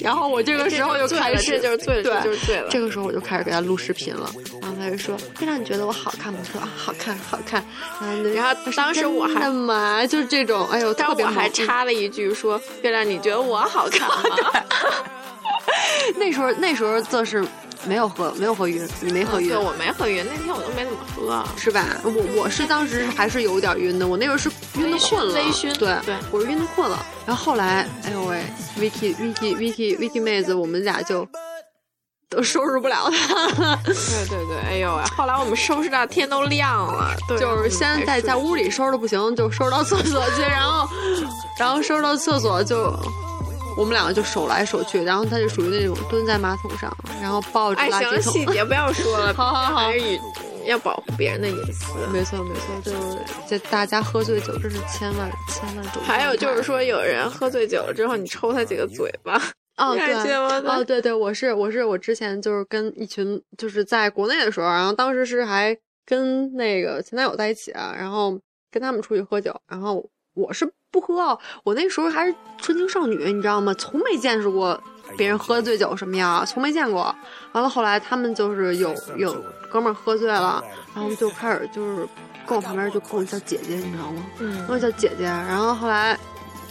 Speaker 1: 然后我这个时候就开始
Speaker 2: 就是醉了，就是醉了。
Speaker 1: 这个时候我就开始给他录视频了，然后他就说：“月亮，你觉得我好看吗？”我说：“好看，好看。”
Speaker 2: 然后当时我还干
Speaker 1: 嘛，就是这种，哎呦，特别
Speaker 2: 我还插了一句说：“月亮，你觉得我好看吗？”
Speaker 1: 那时候那时候这是。没有喝，没有喝晕，你没喝晕，
Speaker 2: 我没喝晕。那天我都没怎么喝，
Speaker 1: 是吧？我我是当时还是有点晕的，我那时候是晕的困了，
Speaker 2: 微醺。
Speaker 1: 对
Speaker 2: 对，
Speaker 1: 我是晕的困了。然后后来，哎呦喂，Vicky Vicky Vicky Vicky 妹子，我们俩就都收拾不了
Speaker 2: 他。对对对，哎呦喂！后来我们收拾到天都亮了，
Speaker 1: 就是先在在屋里收拾的不行，就收拾到厕所去，然后然后收拾到厕所就。我们两个就手来手去，然后他就属于那种蹲在马桶上，然后抱着垃圾桶。
Speaker 2: 哎，行，细节不要说了，
Speaker 1: 好 好好，
Speaker 2: 要保护别人的隐私。
Speaker 1: 没错没错，就是这大家喝醉酒，真是千万千万注意。
Speaker 2: 还有就是说，有人喝醉酒了之后，你抽他几个嘴巴。
Speaker 1: 哦 对，哦对对，我是我是我之前就是跟一群就是在国内的时候，然后当时是还跟那个前男友在一起啊，然后跟他们出去喝酒，然后我是。不喝，我那时候还是纯情少女，你知道吗？从没见识过别人喝醉酒什么样，从没见过。完了后来他们就是有有哥们儿喝醉了，然后就开始就是跟我旁边就跟我叫姐姐，你知道吗？嗯，跟我叫姐姐。然后后来。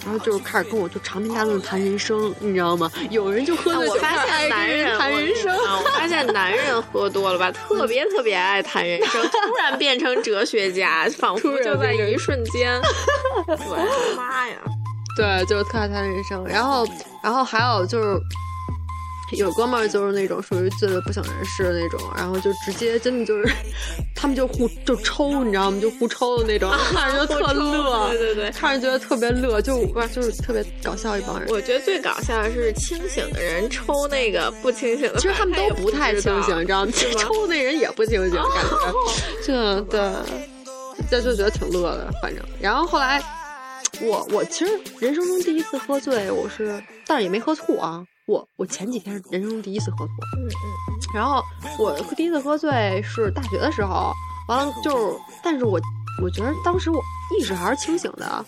Speaker 1: 然后就是开始跟我就长篇大论谈人生，你知道吗？有人就喝醉
Speaker 2: 我发现男人
Speaker 1: 谈人生，
Speaker 2: 我发现 男人喝多了吧，特别特别爱谈人生，突然变成哲学家，仿佛就在一瞬间。我的妈呀！
Speaker 1: 对，就是特爱谈人生。然后，然后还有就是。有哥们儿就是那种属于醉的不省人事的那种，然后就直接真的就是，他们就互就抽，你知道吗？就互抽的那种，看着就特乐，
Speaker 2: 对对对，
Speaker 1: 看着觉得特别乐，就就是特别搞笑一帮人。
Speaker 2: 我觉得最搞笑的是清醒的人抽那个不清醒的，
Speaker 1: 其实他们都不太清醒，你知道吗？抽那人也不清醒，感觉这对，这就觉得挺乐的，反正。然后后来，我我其实人生中第一次喝醉，我是，但是也没喝吐啊。我我前几天是人生中第一次喝多，嗯嗯，然后我第一次喝醉是大学的时候，完了就是，但是我我觉得当时我意识还是清醒的，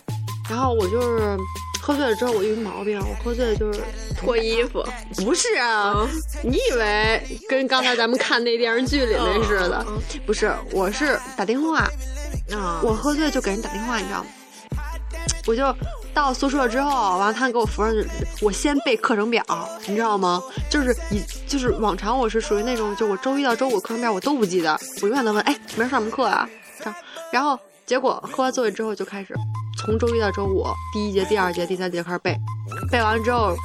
Speaker 1: 然后我就是喝醉了之后我有一毛病，我喝醉了就是。
Speaker 2: 脱衣服，
Speaker 1: 不是啊，你以为跟刚才咱们看那电视剧里那似的，不是，我是打电话，啊，我喝醉就给人打电话，你知道吗？我就。到宿舍之后，完了他给我扶上去，我先背课程表，你知道吗？就是以就是往常我是属于那种，就我周一到周五课程表我都不记得，我永远都问，哎，明儿上什么课啊？这样，然后结果喝完作业之后就开始，从周一到周五第一节、第二节、第三节开始背，背完之后，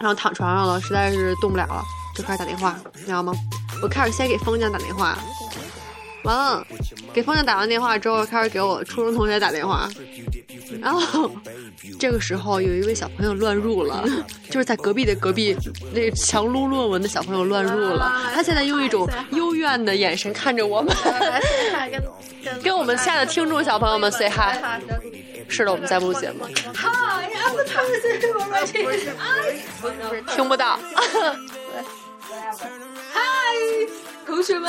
Speaker 1: 然后躺床上了，实在是动不了了，就开始打电话，你知道吗？我开始先给封建打电话。完了，给方向打完电话之后，开始给我初中同学打电话。然后 这个时候有一位小朋友乱入了，就是在隔壁的隔壁那强撸论文的小朋友乱入了。他现在用一种幽怨的眼神看着我们，跟 跟我们亲爱的听众小朋友们 say hi。是的，我们在录节目。听不到。嗨，同学们，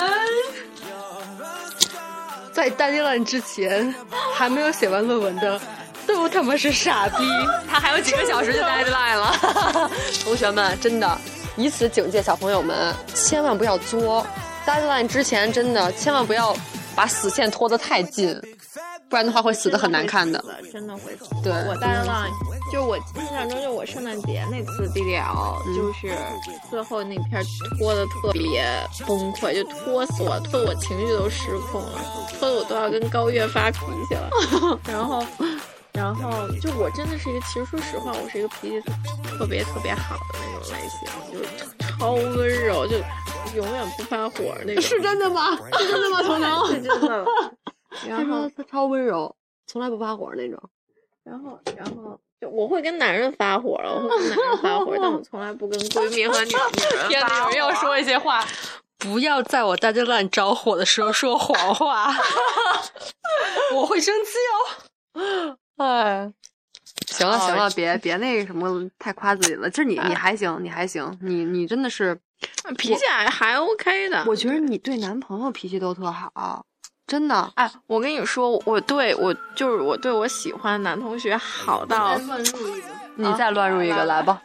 Speaker 1: 在大阶段之前还没有写完论文的。都 他妈是傻逼！他还有几个小时就 deadline 了。同学们，真的，以此警戒小朋友们，千万不要作。deadline 之前，真的千万不要把死线拖得太近，不然的话会死得很难看的。
Speaker 2: 真的会死。
Speaker 1: 对，
Speaker 2: 我 deadline 就我印象中，就我圣诞节那次 DDL，就是最后那片拖的特别崩溃，就拖死我，拖得我情绪都失控了，拖的我都要跟高月发脾气了。然后。然后就我真的是一个，其实说实话，我是一个脾气特别特别好的那种类型，就是超温柔，就永远不发火那种。
Speaker 1: 是真的吗？是真的吗？彤彤
Speaker 2: 是真的。然后
Speaker 1: 他超温柔，从来不发火那种。
Speaker 2: 然后，然后就我会跟男人发火了，我会跟男人发火，但我从来不跟闺蜜和女女人 发火。
Speaker 1: 要说一些话，不要在我大家乱着火的时候说谎话，我会生气哦。哎，行了行了，别别那个什么，太夸自己了。就是你你还行，你还行，你你真的是
Speaker 2: 脾气还还 OK 的。
Speaker 1: 我觉得你对男朋友脾气都特好，真的。
Speaker 2: 哎，我跟你说，我对我就是我对我喜欢男同学好到，
Speaker 1: 你再乱入一个来吧。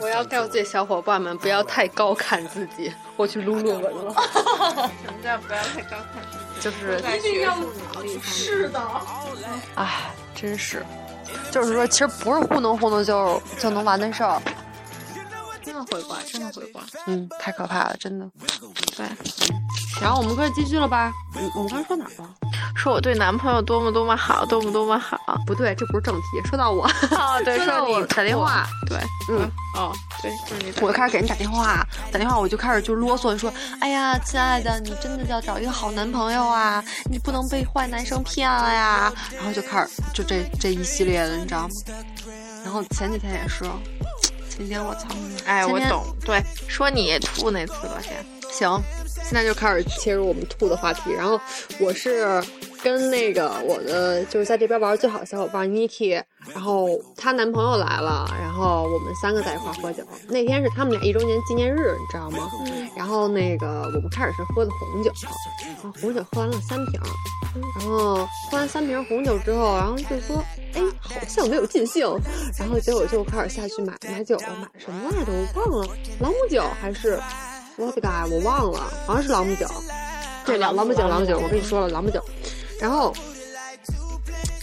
Speaker 1: 我要告诫小伙伴们不要太高看自己，我去撸论文了。
Speaker 2: 什么叫不要太高看自己？
Speaker 1: 就是
Speaker 2: 一定要是的。
Speaker 1: 哎。真是，就是说，其实不是糊弄糊弄就就能完的事儿。
Speaker 2: 真的会挂，真的会挂。
Speaker 1: 嗯，太可怕了，真的。
Speaker 2: 对。
Speaker 1: 然后我们可以继续了吧？嗯，我们刚才说哪儿了？
Speaker 2: 说我对男朋友多么多么好，多么多么好。
Speaker 1: 不对，这不是正题。说到我，
Speaker 2: 哦，对，
Speaker 1: 说到我打电话，
Speaker 2: 对，
Speaker 1: 嗯，
Speaker 2: 哦，对，就是
Speaker 1: 我就开始给人打电话，打电话我就开始就啰嗦说，哎呀，亲爱的，你真的要找一个好男朋友啊，你不能被坏男生骗了呀。然后就开始就这这一系列的，你知道吗？然后前几天也是，前几天我操，
Speaker 2: 哎，我懂，对，说你吐那次吧，先。
Speaker 1: 行。现在就开始切入我们吐的话题，然后我是跟那个我的就是在这边玩最好的小伙伴 Niki，然后她男朋友来了，然后我们三个在一块喝酒。那天是他们俩一周年纪念日，你知道吗？然后那个我们开始是喝的红酒，然后红酒喝完了三瓶，然后喝完三瓶红酒之后，然后就说，哎，好像没有尽兴，然后结果就开始下去买买酒，买什么来着？我忘了，朗姆酒还是？我的嘎，我忘了，好像是朗姆酒，对，朗朗姆酒，朗姆酒，我跟你说了，朗姆酒。然后，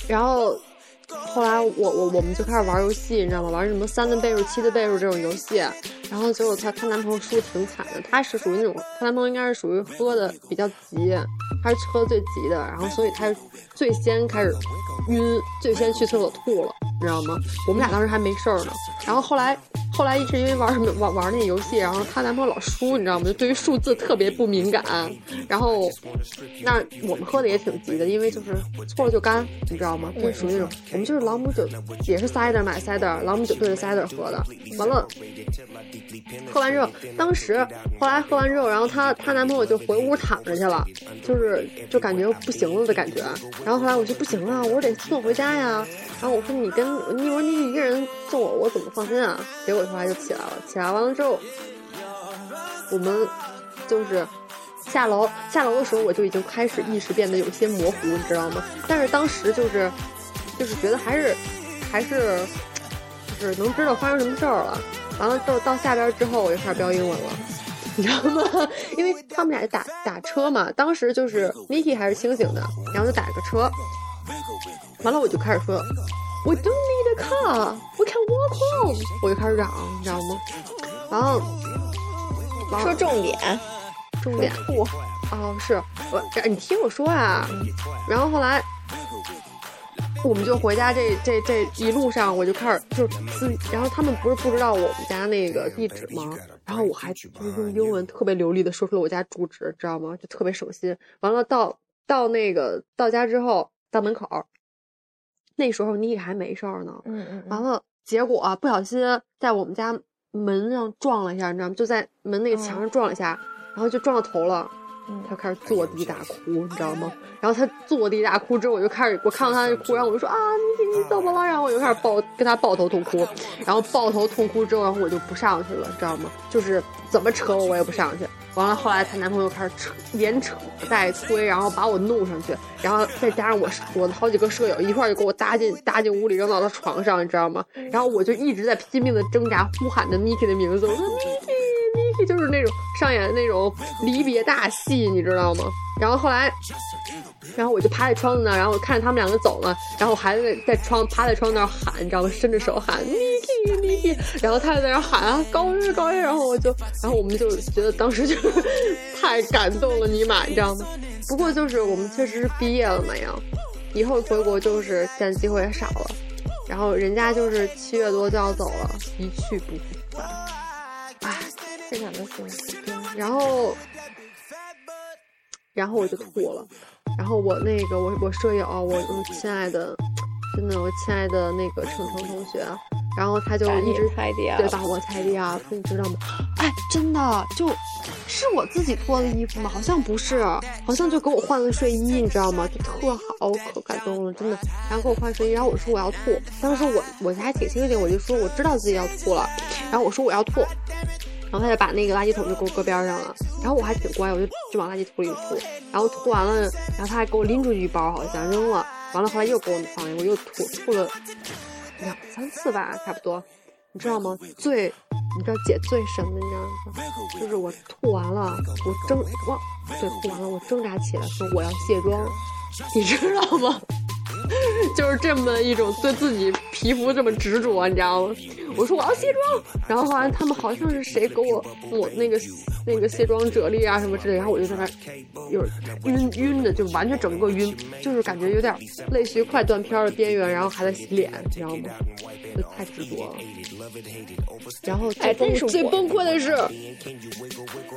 Speaker 1: 然后后来我我我们就开始玩游戏，你知道吗？玩什么三的倍数、七的倍数这种游戏。然后结果她她男朋友输的挺惨的，她是属于那种，她男朋友应该是属于喝的比较急，她是喝的最急的，然后所以他最先开始晕，最先去厕所吐了。你知道吗？我们俩当时还没事儿呢，然后后来，后来一直因为玩什么玩玩那游戏，然后她男朋友老输，你知道吗？就对于数字特别不敏感。然后，那我们喝的也挺急的，因为就是错了就干，你知道吗？就属于那种，我们就是朗姆酒，也是 cider 买 cider，朗姆酒对着 cider 喝的。完了，喝完之后，当时后来喝完之后，然后她她男朋友就回屋躺着去了，就是就感觉不行了的感觉。然后后来我就不行了，我说得送我回家呀。然后我说你跟你说你一个人送我，我怎么放心啊？结果后来就起来了，起来完了之后，我们就是下楼下楼的时候，我就已经开始意识变得有些模糊，你知道吗？但是当时就是就是觉得还是还是就是能知道发生什么事儿了。完了到到下边之后，我就开始标英文了，你知道吗？因为他们俩打打车嘛，当时就是 Niki 还是清醒的，然后就打个车。完了，我就开始说，We don't need a car, we can walk home。我就开始嚷，你知道吗？然后
Speaker 2: 说重点，
Speaker 1: 重点我？哦，是我，你听我说啊。然后后来，我们就回家这这这一路上，我就开始就自，然后他们不是不知道我们家那个地址吗？然后我还就是用英文特别流利的说出了我家住址，知道吗？就特别省心。完了到到那个到家之后，到门口，那时候妮妮还没事儿呢。
Speaker 2: 嗯嗯。
Speaker 1: 完了，结果啊，不小心在我们家门上撞了一下，你知道吗？就在门那个墙上撞了一下，然后就撞到头了。他开始坐地大哭，你知道吗？然后他坐地大哭之后，我就开始我看到他哭，然后我就说啊，你你怎么了？然后我就开始抱跟他抱头痛哭，然后抱头痛哭之后，然后我就不上去了，知道吗？就是怎么扯我我也不上去。完了后来她男朋友开始扯，连扯带推，然后把我弄上去，然后再加上我我的好几个舍友一块就给我搭进搭进屋里扔到了床上，你知道吗？然后我就一直在拼命的挣扎，呼喊着 Niki 的名字，我说 Niki。这就是那种上演的那种离别大戏，你知道吗？然后后来，然后我就趴在窗子那，然后我看着他们两个走了，然后我还在在窗趴在窗子那喊，你知道吗？伸着手喊 Niki Niki，然后他就在那喊啊高月高月，然后我就，然后我们就觉得当时就 太感动了，尼玛，你知道吗？不过就是我们确实是毕业了嘛呀，以后回国就是见机会也少了，然后人家就是七月多就要走了，一去不复返，非常的幸福，然后，然后我就吐了，然后我那个我我舍友，我我亲爱的，真的我亲爱的那个程程同学，然后他就一直对把我踩地啊，你知道吗？哎，真的就是我自己脱的衣服吗？好像不是，好像就给我换了睡衣，你知道吗？就特好，可感动了，真的。然后给我换睡衣，然后我说我要吐，当时我我还挺清醒，我就说我知道自己要吐了，然后我说我要吐。然后他就把那个垃圾桶就给我搁边上了，然后我还挺乖，我就就往垃圾桶里吐，然后吐完了，然后他还给我拎出去一包，好像扔了，完了后来又给我放，我又吐吐了两三次吧，差不多，你知道吗？最你知道姐最神的，你知道吗？就是我吐完了，我挣哇对吐完了，我挣扎起来说我要卸妆，你知道吗？就是这么一种对自己皮肤这么执着，你知道吗？我说我要卸妆，然后后来他们好像是谁给我抹那个那个卸妆啫喱啊什么之类，然后我就在那有晕晕的，就完全整个晕，就是感觉有点类似于快断片的边缘，然后还在洗脸，你知道吗？就太执着了。然后
Speaker 2: 哎，但是
Speaker 1: 最崩溃的是，啊，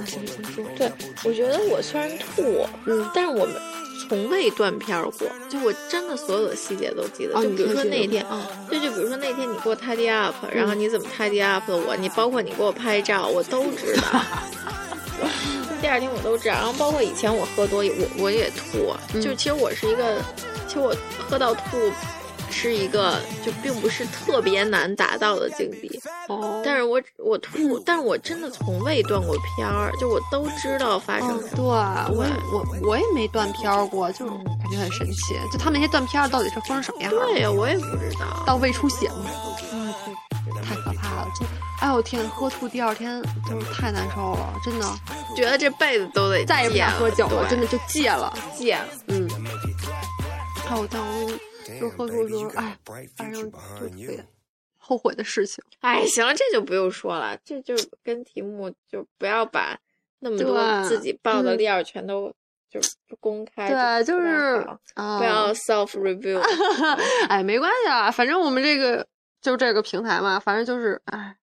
Speaker 2: 行行说，对我觉得我虽然吐，嗯，但是我们。从未断片过，就我真的所有的细节都记得。就比如说那天，对，就比如说那天你给我 tidy up，然后你怎么 tidy up 的我，你包括你给我拍照，我都知道。第二天我都知道，然后包括以前我喝多，我我也吐，就其实我是一个，其实我喝到吐。是一个就并不是特别难达到的境地，哦，但是我我吐，但是我真的从未断过片儿，就我都知道发生什么。
Speaker 1: 对，我我我也没断片儿过，就感觉很神奇。就他们那些断片儿到底是分成什么样？
Speaker 2: 对呀，我也不知道。
Speaker 1: 到胃出血吗？嗯，太可怕了！就哎呦天，喝吐第二天就是太难受了，真的
Speaker 2: 觉得这辈子都得
Speaker 1: 再也不想喝酒
Speaker 2: 了，
Speaker 1: 真的就戒了，
Speaker 2: 戒了。
Speaker 1: 嗯。还有，但我。就喝吐的时候，哎，反正就特别后悔的事情。
Speaker 2: 哎，行了，这就不用说了，这就跟题目就不要把那么多自己爆的料全都就公开。
Speaker 1: 对，就是
Speaker 2: 不要 self review。
Speaker 1: 哎，没关系啊，反正我们这个就这个平台嘛，反正就是哎，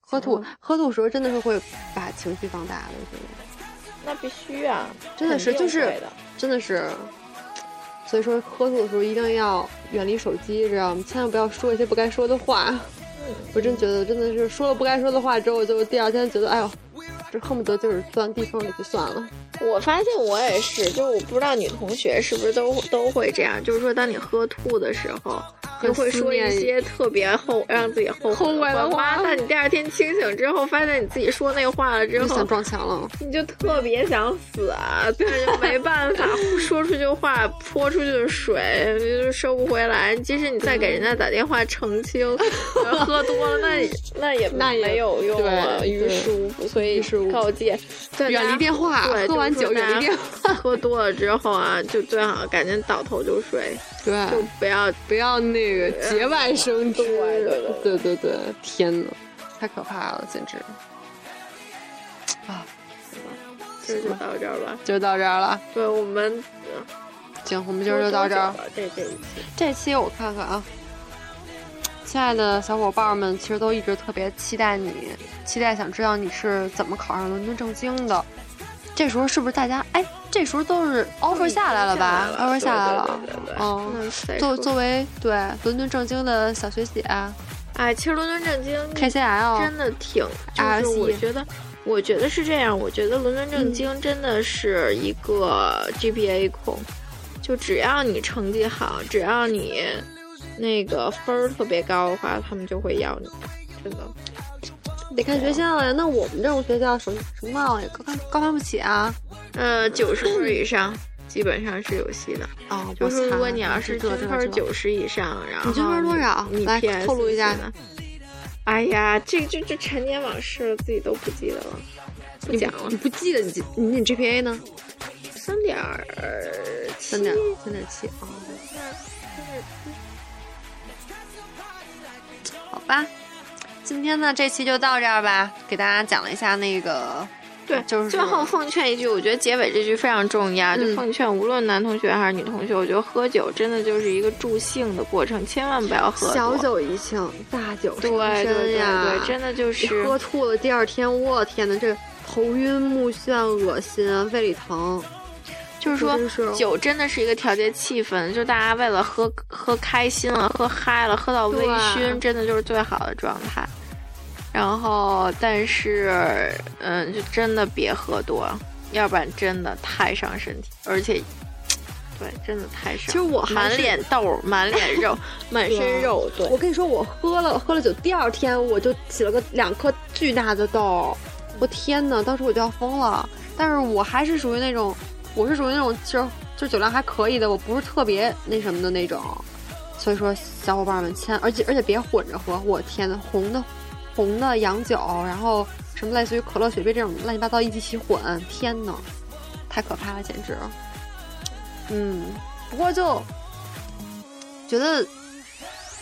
Speaker 1: 喝吐喝吐时候真的是会把情绪放大的，我觉得。
Speaker 2: 那必须啊，
Speaker 1: 真的是，就是真的是。所以说，喝吐的时候一定要远离手机，知道吗？千万不要说一些不该说的话。我真觉得，真的是说了不该说的话之后，就第二天觉得，哎呦，这恨不得就是钻地缝里就算了。
Speaker 2: 我发现我也是，就是我不知道女同学是不是都都会这样，就是说，当你喝吐的时候。就会说一些特别后让自己后悔
Speaker 1: 的
Speaker 2: 话，但你第二天清醒之后，发现你自己说那话了之后，
Speaker 1: 想撞墙了，
Speaker 2: 你就特别想死啊！但是没办法，说出去话泼出去的水就收不回来。即使你再给人家打电话澄清，喝多了那那也
Speaker 1: 那也
Speaker 2: 没有用啊，于事无补。所以告诫，
Speaker 1: 远离电话，喝完酒远离电话。
Speaker 2: 喝多了之后啊，就最好赶紧倒头就睡。
Speaker 1: 对，
Speaker 2: 就不要
Speaker 1: 不要那个节外生枝，对对对，天呐，太可怕了，简直。
Speaker 2: 啊！今儿就到这儿吧，
Speaker 1: 就到这儿了。
Speaker 2: 对我们
Speaker 1: 行，我们今儿就到这儿。
Speaker 2: 这这期。
Speaker 1: 这期我看看啊，亲爱的小伙伴们，其实都一直特别期待你，期待想知道你是怎么考上伦敦政经的。这时候是不是大家哎？这时候都是 offer 下来了吧？offer 下来了，嗯。作作为对伦敦政经的小学姐，
Speaker 2: 哎，其实伦敦政经
Speaker 1: KCL
Speaker 2: 真的挺，就是我觉得，我觉得是这样。我觉得伦敦政经真的是一个 GPA 控，就只要你成绩好，只要你那个分儿特别高的话，他们就会要你，真的。
Speaker 1: 得看学校呀，那我们这种学校什么什么高攀高攀不起啊。
Speaker 2: 呃，九十分以上基本上是有戏的。
Speaker 1: 哦，
Speaker 2: 就是如果你要是均分九十以上，然后
Speaker 1: 你均分多少？来透露一下
Speaker 2: 呢？哎呀，这这这陈年往事了，自己都不记得了，不讲了。
Speaker 1: 你不记得你你你 GPA 呢？
Speaker 2: 三点
Speaker 1: 三点三点七啊。好吧。今天呢，这期就到这儿吧，给大家讲了一下那个，
Speaker 2: 对，
Speaker 1: 就是
Speaker 2: 最后奉劝一句，我觉得结尾这句非常重要，就奉劝无论男同学还是女同学，我觉得喝酒真的就是一个助兴的过程，千万不要喝
Speaker 1: 小酒怡情，大酒
Speaker 2: 伤身呀，对，真的就是
Speaker 1: 喝吐了，第二天，我天呐，这头晕目眩、恶心、胃里疼。
Speaker 2: 就是说，酒真的是一个调节气氛，就大家为了喝喝开心了、喝嗨了、喝到微醺，真的就是最好的状态。然后，但是，嗯，就真的别喝多，要不然真的太伤身体，而且，对，真的太伤。
Speaker 1: 其实我
Speaker 2: 满脸痘、满脸 肉、满身肉。对，
Speaker 1: 我跟你说，我喝了喝了酒，第二天我就起了个两颗巨大的痘，我天呐，当时我就要疯了。但是我还是属于那种。我是属于那种其实就酒量还可以的，我不是特别那什么的那种，所以说小伙伴们千而且而且别混着喝，我天呐，红的红的洋酒，然后什么类似于可乐、雪碧这种乱七八糟一起混，天呐，太可怕了，简直。嗯，不过就觉得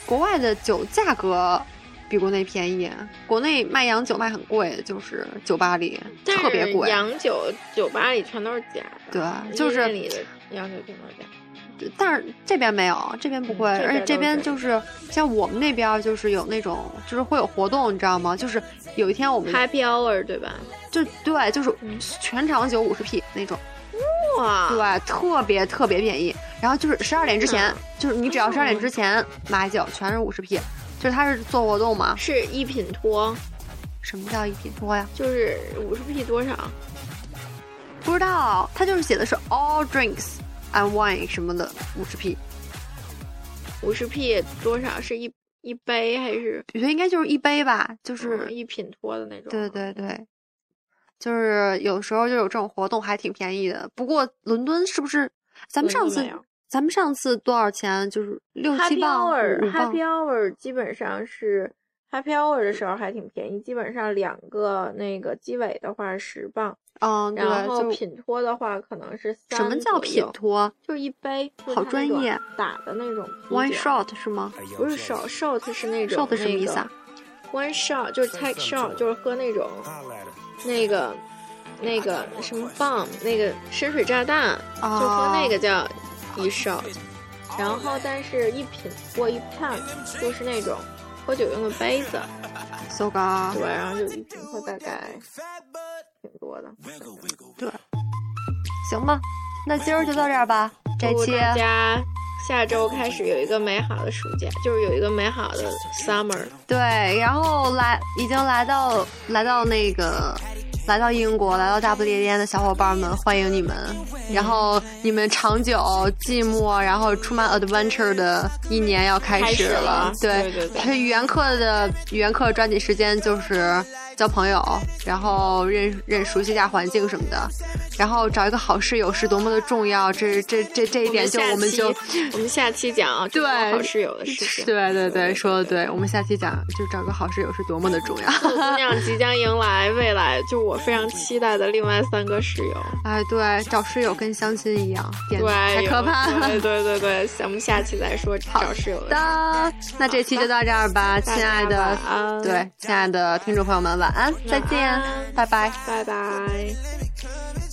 Speaker 1: 国外的酒价格。比国内便宜，国内卖洋酒卖很贵，就是酒吧里特别贵。
Speaker 2: 洋酒酒吧里全都是假
Speaker 1: 的，对，就是
Speaker 2: 里的洋酒全都是假。
Speaker 1: 但是这边没有，这边不会，而且这边就是像我们那边就是有那种，就是会有活动，你知道吗？就是有一天我们
Speaker 2: Happy Hour 对吧？
Speaker 1: 就对，就是全场酒五十 P 那种，
Speaker 2: 哇，
Speaker 1: 对，特别特别便宜。然后就是十二点之前，就是你只要十二点之前买酒，全是五十 P。就是他是做活动吗？
Speaker 2: 是一品托，
Speaker 1: 什么叫一品托呀？
Speaker 2: 就是五十 P 多少？
Speaker 1: 不知道，他就是写的是 all drinks and wine 什么的五十 P，
Speaker 2: 五十 P 多少？是一一杯还是？
Speaker 1: 我觉得应该就是一杯吧，就是
Speaker 2: 一品托的那种。
Speaker 1: 对对对，就是有时候就有这种活动，还挺便宜的。不过伦敦是不是？咱们上次。咱们上次多少钱？就是六七磅。
Speaker 2: Happy Hour 基本上是 Happy Hour 的时候还挺便宜，基本上两个那个鸡尾的话十磅。
Speaker 1: 嗯，对。
Speaker 2: 然后品托的话可能是三。
Speaker 1: 什么叫品托？
Speaker 2: 就是一杯。
Speaker 1: 好专业。
Speaker 2: 打的那种。
Speaker 1: One shot 是吗？
Speaker 2: 不是 shot，shot 是那种。
Speaker 1: shot 什么意思啊
Speaker 2: ？One shot 就是 take shot，就是喝那种那个那个什么棒，那个深水炸弹，就喝那个叫。一 shot，然后但是一品或一 pan 就是那种喝酒用的杯子
Speaker 1: ，so 高，
Speaker 2: 对，然后就一瓶喝大概挺多的，
Speaker 1: 对，行吧，那今儿就到这儿吧，这期
Speaker 2: 大家下周开始有一个美好的暑假，就是有一个美好的 summer，
Speaker 1: 对，然后来已经来到来到那个。来到英国，来到大不列颠的小伙伴们，欢迎你们！然后你们长久、寂寞，然后充满 adventure 的一年要开始了。
Speaker 2: 对对对，
Speaker 1: 语言课的语言课抓紧时间就是。交朋友，然后认认熟悉一下环境什么的，然后找一个好室友是多么的重要。这这这这一点就我们就
Speaker 2: 我们下期讲
Speaker 1: 对
Speaker 2: 好室友的事情。
Speaker 1: 对对对，说的对。我们下期讲就找个好室友是多么的重要。
Speaker 2: 姑娘即将迎来未来，就我非常期待的另外三个室友。
Speaker 1: 哎，对，找室友跟相亲一样，
Speaker 2: 对，
Speaker 1: 太可怕了。
Speaker 2: 对对对，咱们下期再说找室友
Speaker 1: 的。那这期就到这儿吧，亲爱的，对，亲爱的听众朋友们。晚安再见拜拜。
Speaker 2: 拜拜。